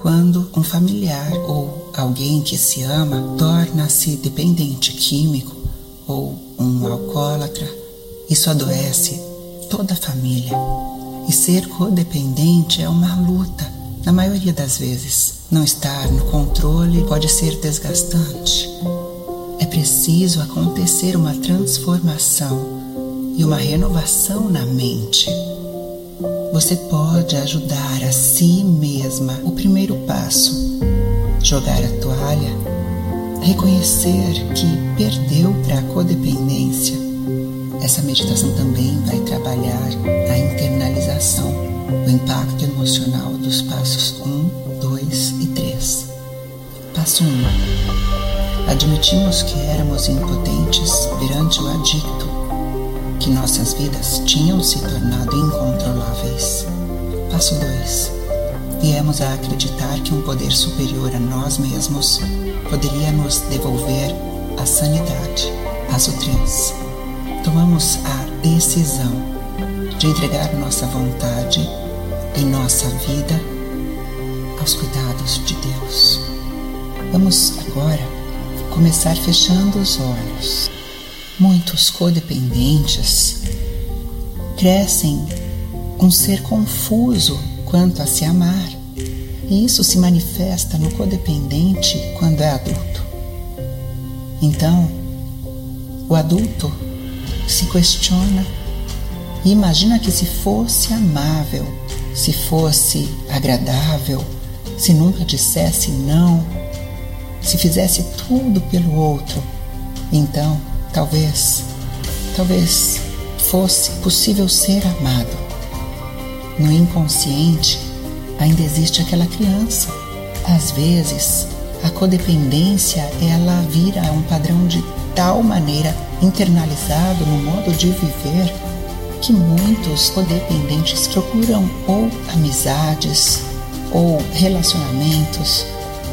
Quando um familiar ou alguém que se ama torna-se dependente químico ou um alcoólatra, isso adoece toda a família. E ser codependente é uma luta, na maioria das vezes. Não estar no controle pode ser desgastante. É preciso acontecer uma transformação e uma renovação na mente. Você pode ajudar a si mesma o primeiro passo: jogar a toalha, reconhecer que perdeu para a codependência. Essa meditação também vai trabalhar a internalização, o impacto emocional dos passos 1, 2 e 3. Passo 1. Admitimos que éramos impotentes perante o adicto que nossas vidas tinham se tornado incontroláveis. Passo 2. Viemos a acreditar que um poder superior a nós mesmos poderia nos devolver a sanidade. Passo 3. Tomamos a decisão de entregar nossa vontade e nossa vida aos cuidados de Deus. Vamos agora começar fechando os olhos. Muitos codependentes crescem um ser confuso quanto a se amar, e isso se manifesta no codependente quando é adulto. Então, o adulto se questiona e imagina que se fosse amável, se fosse agradável, se nunca dissesse não, se fizesse tudo pelo outro, então Talvez, talvez fosse possível ser amado. No inconsciente ainda existe aquela criança. Às vezes, a codependência ela vira um padrão de tal maneira internalizado no modo de viver que muitos codependentes procuram ou amizades ou relacionamentos,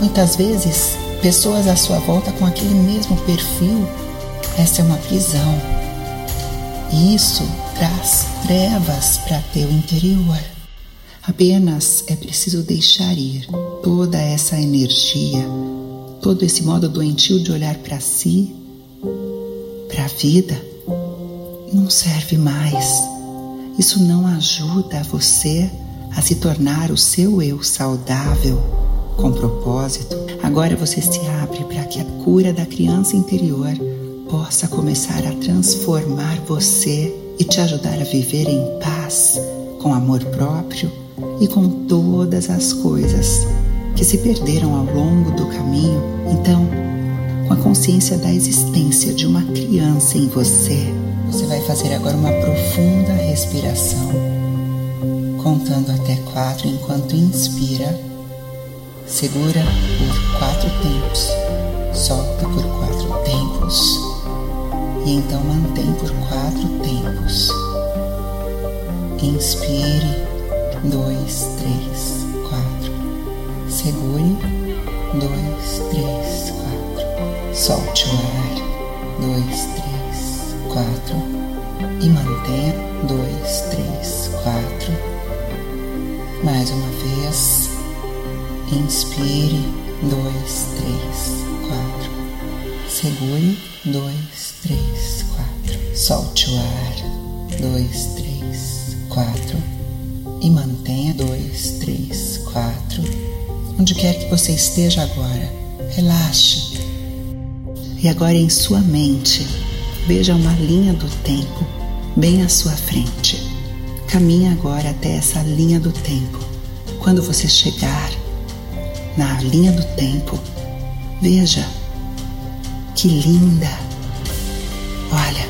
muitas vezes pessoas à sua volta com aquele mesmo perfil essa é uma prisão. E isso traz trevas para teu interior. Apenas é preciso deixar ir toda essa energia, todo esse modo doentio de olhar para si, para a vida. Não serve mais. Isso não ajuda você a se tornar o seu eu saudável, com propósito. Agora você se abre para que a cura da criança interior possa começar a transformar você e te ajudar a viver em paz, com amor próprio e com todas as coisas que se perderam ao longo do caminho. Então, com a consciência da existência de uma criança em você, você vai fazer agora uma profunda respiração, contando até quatro enquanto inspira. Segura por quatro tempos, solta por quatro tempos e então mantém por quatro tempos. Inspire, dois, três, quatro. Segure, dois, três, quatro. Solte o ar, dois, três, quatro. E mantenha, dois, três, quatro. Mais uma vez. Inspire, dois, três, quatro. Segure, dois, três, quatro. Solte o ar. Dois, três, quatro. E mantenha dois, três, quatro. Onde quer que você esteja agora, relaxe. E agora em sua mente, veja uma linha do tempo bem à sua frente. Caminhe agora até essa linha do tempo. Quando você chegar na linha do tempo, veja que linda. Olha,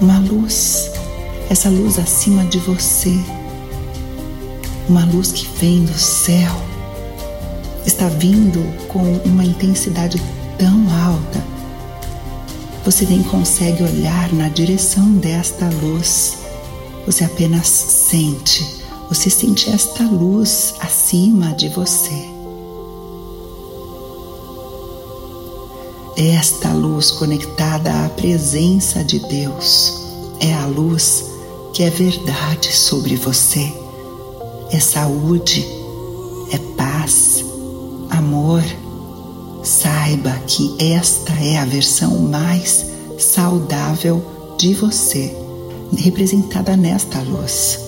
uma luz, essa luz acima de você, uma luz que vem do céu, está vindo com uma intensidade tão alta, você nem consegue olhar na direção desta luz, você apenas sente, você sente esta luz acima de você. Esta luz conectada à presença de Deus é a luz que é verdade sobre você, é saúde, é paz, amor. Saiba que esta é a versão mais saudável de você, representada nesta luz.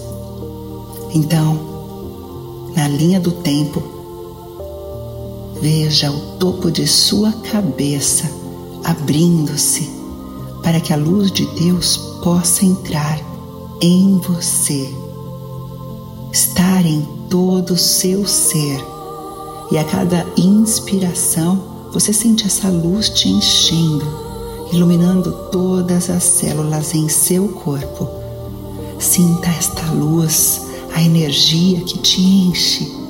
Então, na linha do tempo, veja o topo de sua cabeça abrindo-se para que a luz de Deus possa entrar em você, estar em todo o seu ser. E a cada inspiração, você sente essa luz te enchendo, iluminando todas as células em seu corpo. Sinta esta luz, a energia que te enche.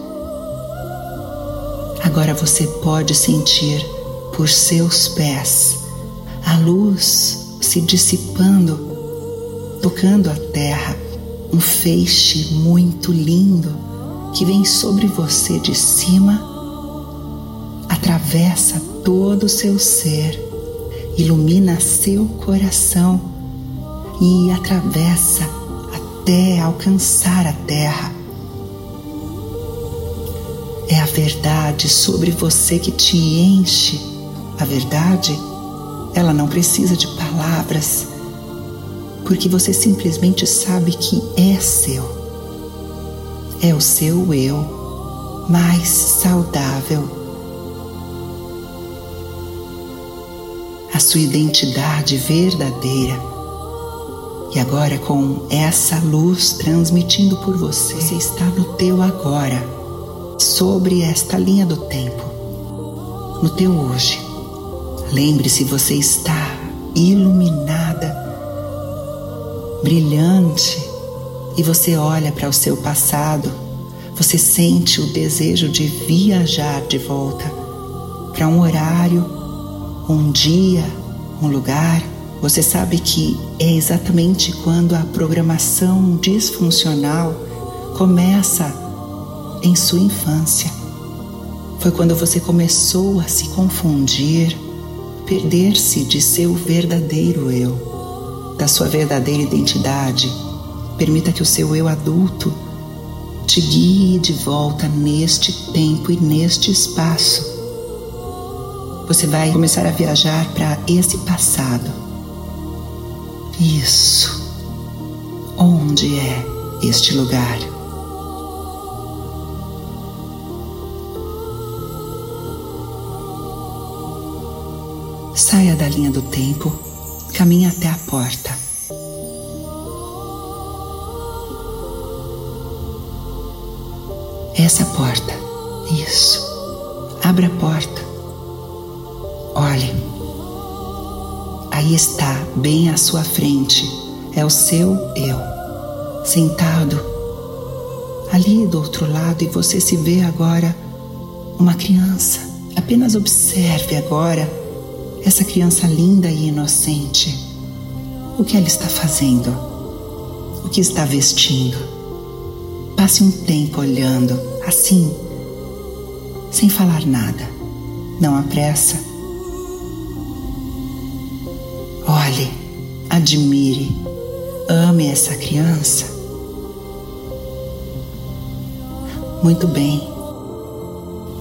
Agora você pode sentir por seus pés a luz se dissipando tocando a terra, um feixe muito lindo que vem sobre você de cima, atravessa todo o seu ser, ilumina seu coração e atravessa até alcançar a terra. É a verdade sobre você que te enche. A verdade, ela não precisa de palavras porque você simplesmente sabe que é seu. É o seu eu mais saudável. A sua identidade verdadeira. E agora, com essa luz transmitindo por você, você está no teu agora, sobre esta linha do tempo, no teu hoje. Lembre-se, você está iluminada brilhante e você olha para o seu passado, você sente o desejo de viajar de volta para um horário, um dia, um lugar. Você sabe que é exatamente quando a programação disfuncional começa em sua infância. Foi quando você começou a se confundir, perder-se de seu verdadeiro eu da sua verdadeira identidade. Permita que o seu eu adulto te guie de volta neste tempo e neste espaço. Você vai começar a viajar para esse passado. Isso. Onde é este lugar? Saia da linha do tempo Caminhe até a porta. Essa porta. Isso. Abra a porta. Olhe. Aí está, bem à sua frente, é o seu eu, sentado ali do outro lado e você se vê agora uma criança. Apenas observe agora essa criança linda e inocente, o que ela está fazendo? O que está vestindo? Passe um tempo olhando, assim, sem falar nada. Não há pressa. Olhe, admire, ame essa criança. Muito bem.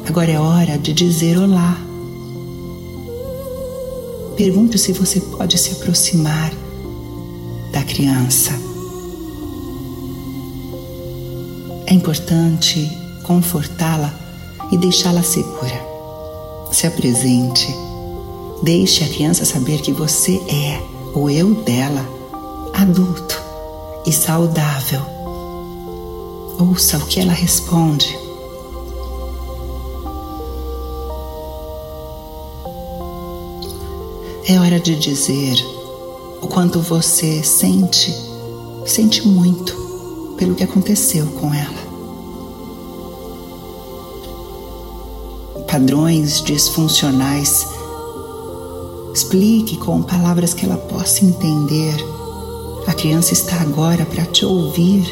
Agora é hora de dizer olá. Pergunte se você pode se aproximar da criança. É importante confortá-la e deixá-la segura. Se apresente. Deixe a criança saber que você é o eu dela, adulto e saudável. Ouça o que ela responde. É hora de dizer o quanto você sente, sente muito pelo que aconteceu com ela. Padrões disfuncionais. Explique com palavras que ela possa entender. A criança está agora para te ouvir.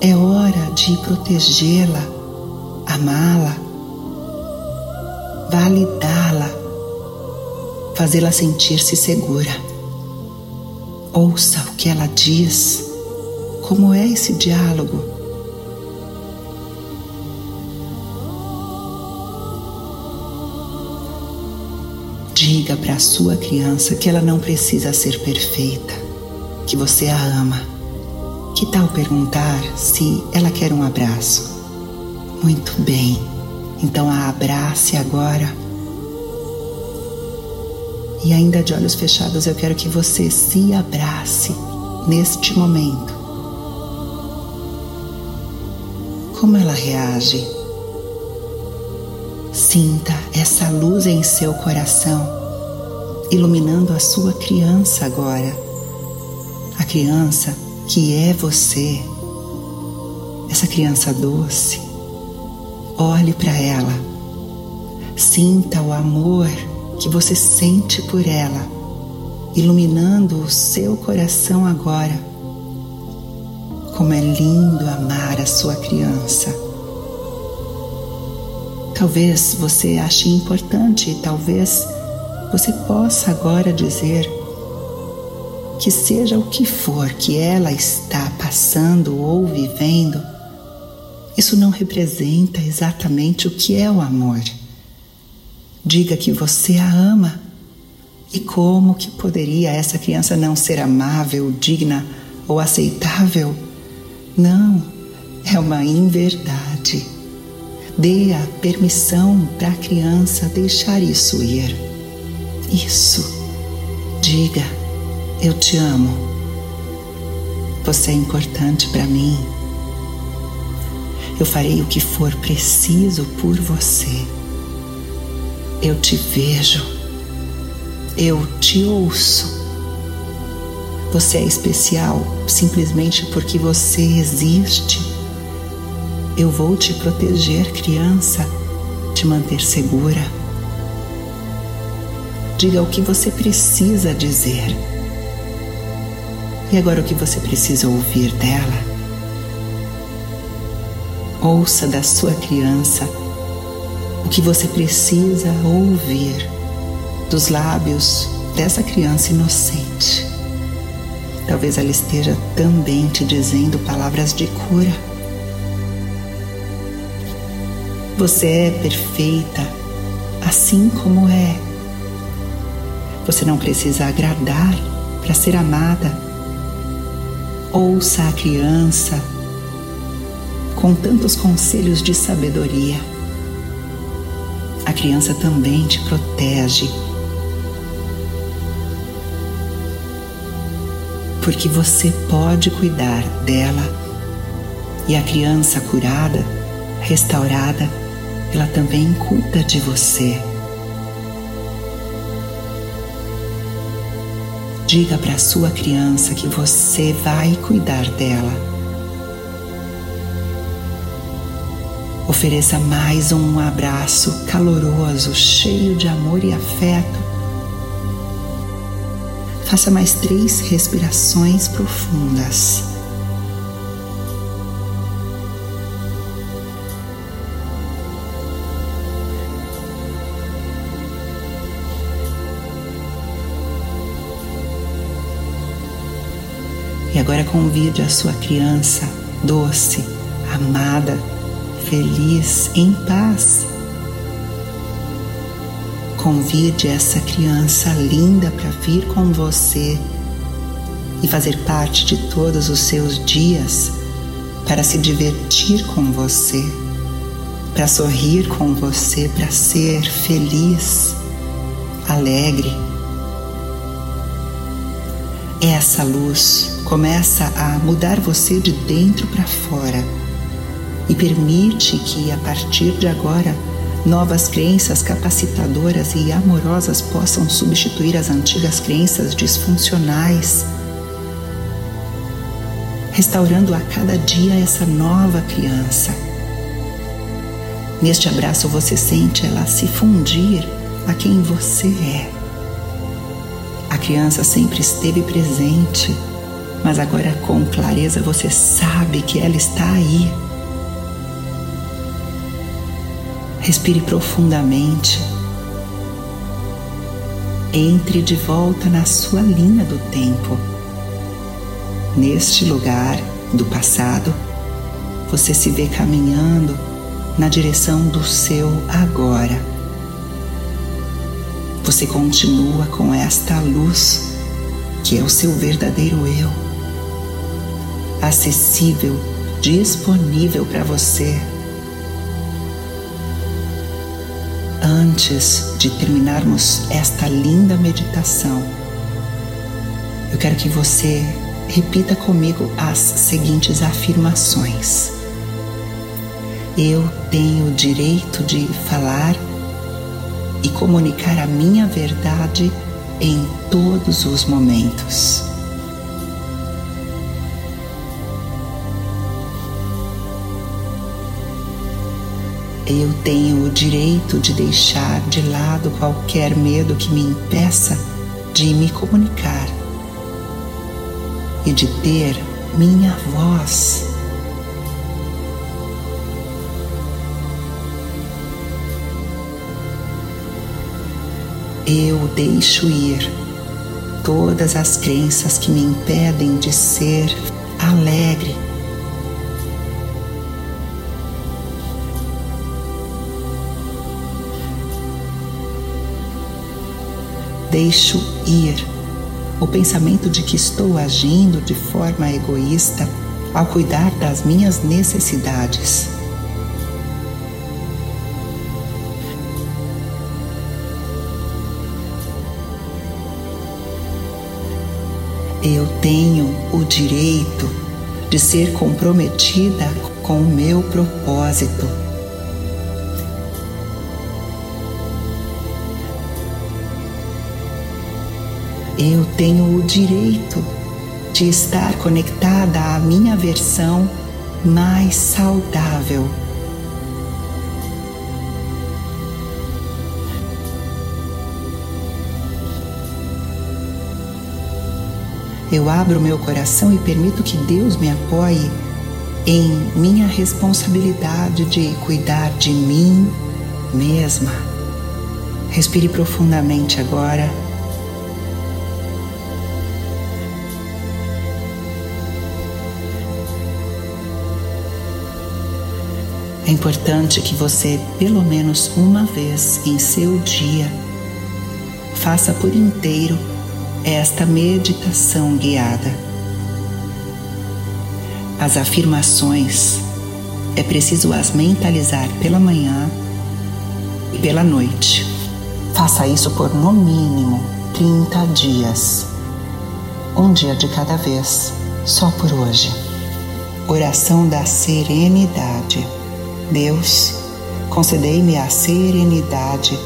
É hora de protegê-la, amá-la, validá-la fazê-la sentir-se segura. Ouça o que ela diz, como é esse diálogo. Diga para a sua criança que ela não precisa ser perfeita, que você a ama. Que tal perguntar se ela quer um abraço? Muito bem, então a abrace agora e ainda de olhos fechados, eu quero que você se abrace neste momento. Como ela reage? Sinta essa luz em seu coração, iluminando a sua criança agora. A criança que é você. Essa criança doce. Olhe para ela. Sinta o amor que você sente por ela, iluminando o seu coração agora. Como é lindo amar a sua criança. Talvez você ache importante, talvez você possa agora dizer que seja o que for que ela está passando ou vivendo, isso não representa exatamente o que é o amor. Diga que você a ama. E como que poderia essa criança não ser amável, digna ou aceitável? Não, é uma inverdade. Dê a permissão para a criança deixar isso ir. Isso. Diga, eu te amo. Você é importante para mim. Eu farei o que for preciso por você. Eu te vejo. Eu te ouço. Você é especial simplesmente porque você existe eu vou te proteger, criança, te manter segura. Diga o que você precisa dizer. E agora o que você precisa ouvir dela? Ouça da sua criança que você precisa ouvir dos lábios dessa criança inocente. Talvez ela esteja também te dizendo palavras de cura Você é perfeita assim como é. Você não precisa agradar para ser amada. Ouça a criança com tantos conselhos de sabedoria. A criança também te protege. Porque você pode cuidar dela e a criança curada, restaurada, ela também cuida de você. Diga para sua criança que você vai cuidar dela. Ofereça mais um abraço caloroso, cheio de amor e afeto. Faça mais três respirações profundas. E agora convide a sua criança doce, amada, feliz, em paz. Convide essa criança linda para vir com você e fazer parte de todos os seus dias para se divertir com você, para sorrir com você, para ser feliz, alegre. Essa luz começa a mudar você de dentro para fora e permite que a partir de agora novas crenças capacitadoras e amorosas possam substituir as antigas crenças disfuncionais, restaurando a cada dia essa nova criança. Neste abraço você sente ela se fundir a quem você é. A criança sempre esteve presente mas agora com clareza você sabe que ela está aí. Respire profundamente. Entre de volta na sua linha do tempo. Neste lugar do passado, você se vê caminhando na direção do seu agora. você continua com esta luz, que é o seu verdadeiro eu, acessível, disponível para você. Antes de terminarmos esta linda meditação, eu quero que você repita comigo as seguintes afirmações. Eu tenho o direito de falar e comunicar a minha verdade em todos os momentos. Eu tenho o direito de deixar de lado qualquer medo que me impeça de me comunicar e de ter minha voz. Eu deixo ir todas as crenças que me impedem de ser alegre. Deixo ir o pensamento de que estou agindo de forma egoísta ao cuidar das minhas necessidades. Eu tenho o direito de ser comprometida com o meu propósito. Eu tenho o direito de estar conectada à minha versão mais saudável. Eu abro meu coração e permito que Deus me apoie em minha responsabilidade de cuidar de mim mesma. Respire profundamente agora. É importante que você, pelo menos uma vez em seu dia, faça por inteiro esta meditação guiada. As afirmações é preciso as mentalizar pela manhã e pela noite. Faça isso por no mínimo 30 dias. Um dia de cada vez, só por hoje. Oração da serenidade. Deus, concedei-me a serenidade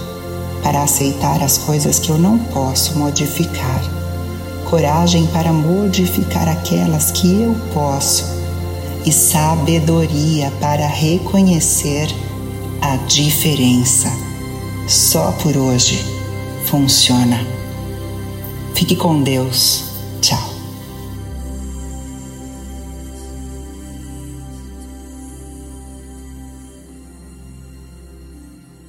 para aceitar as coisas que eu não posso modificar, coragem para modificar aquelas que eu posso e sabedoria para reconhecer a diferença. Só por hoje funciona. Fique com Deus.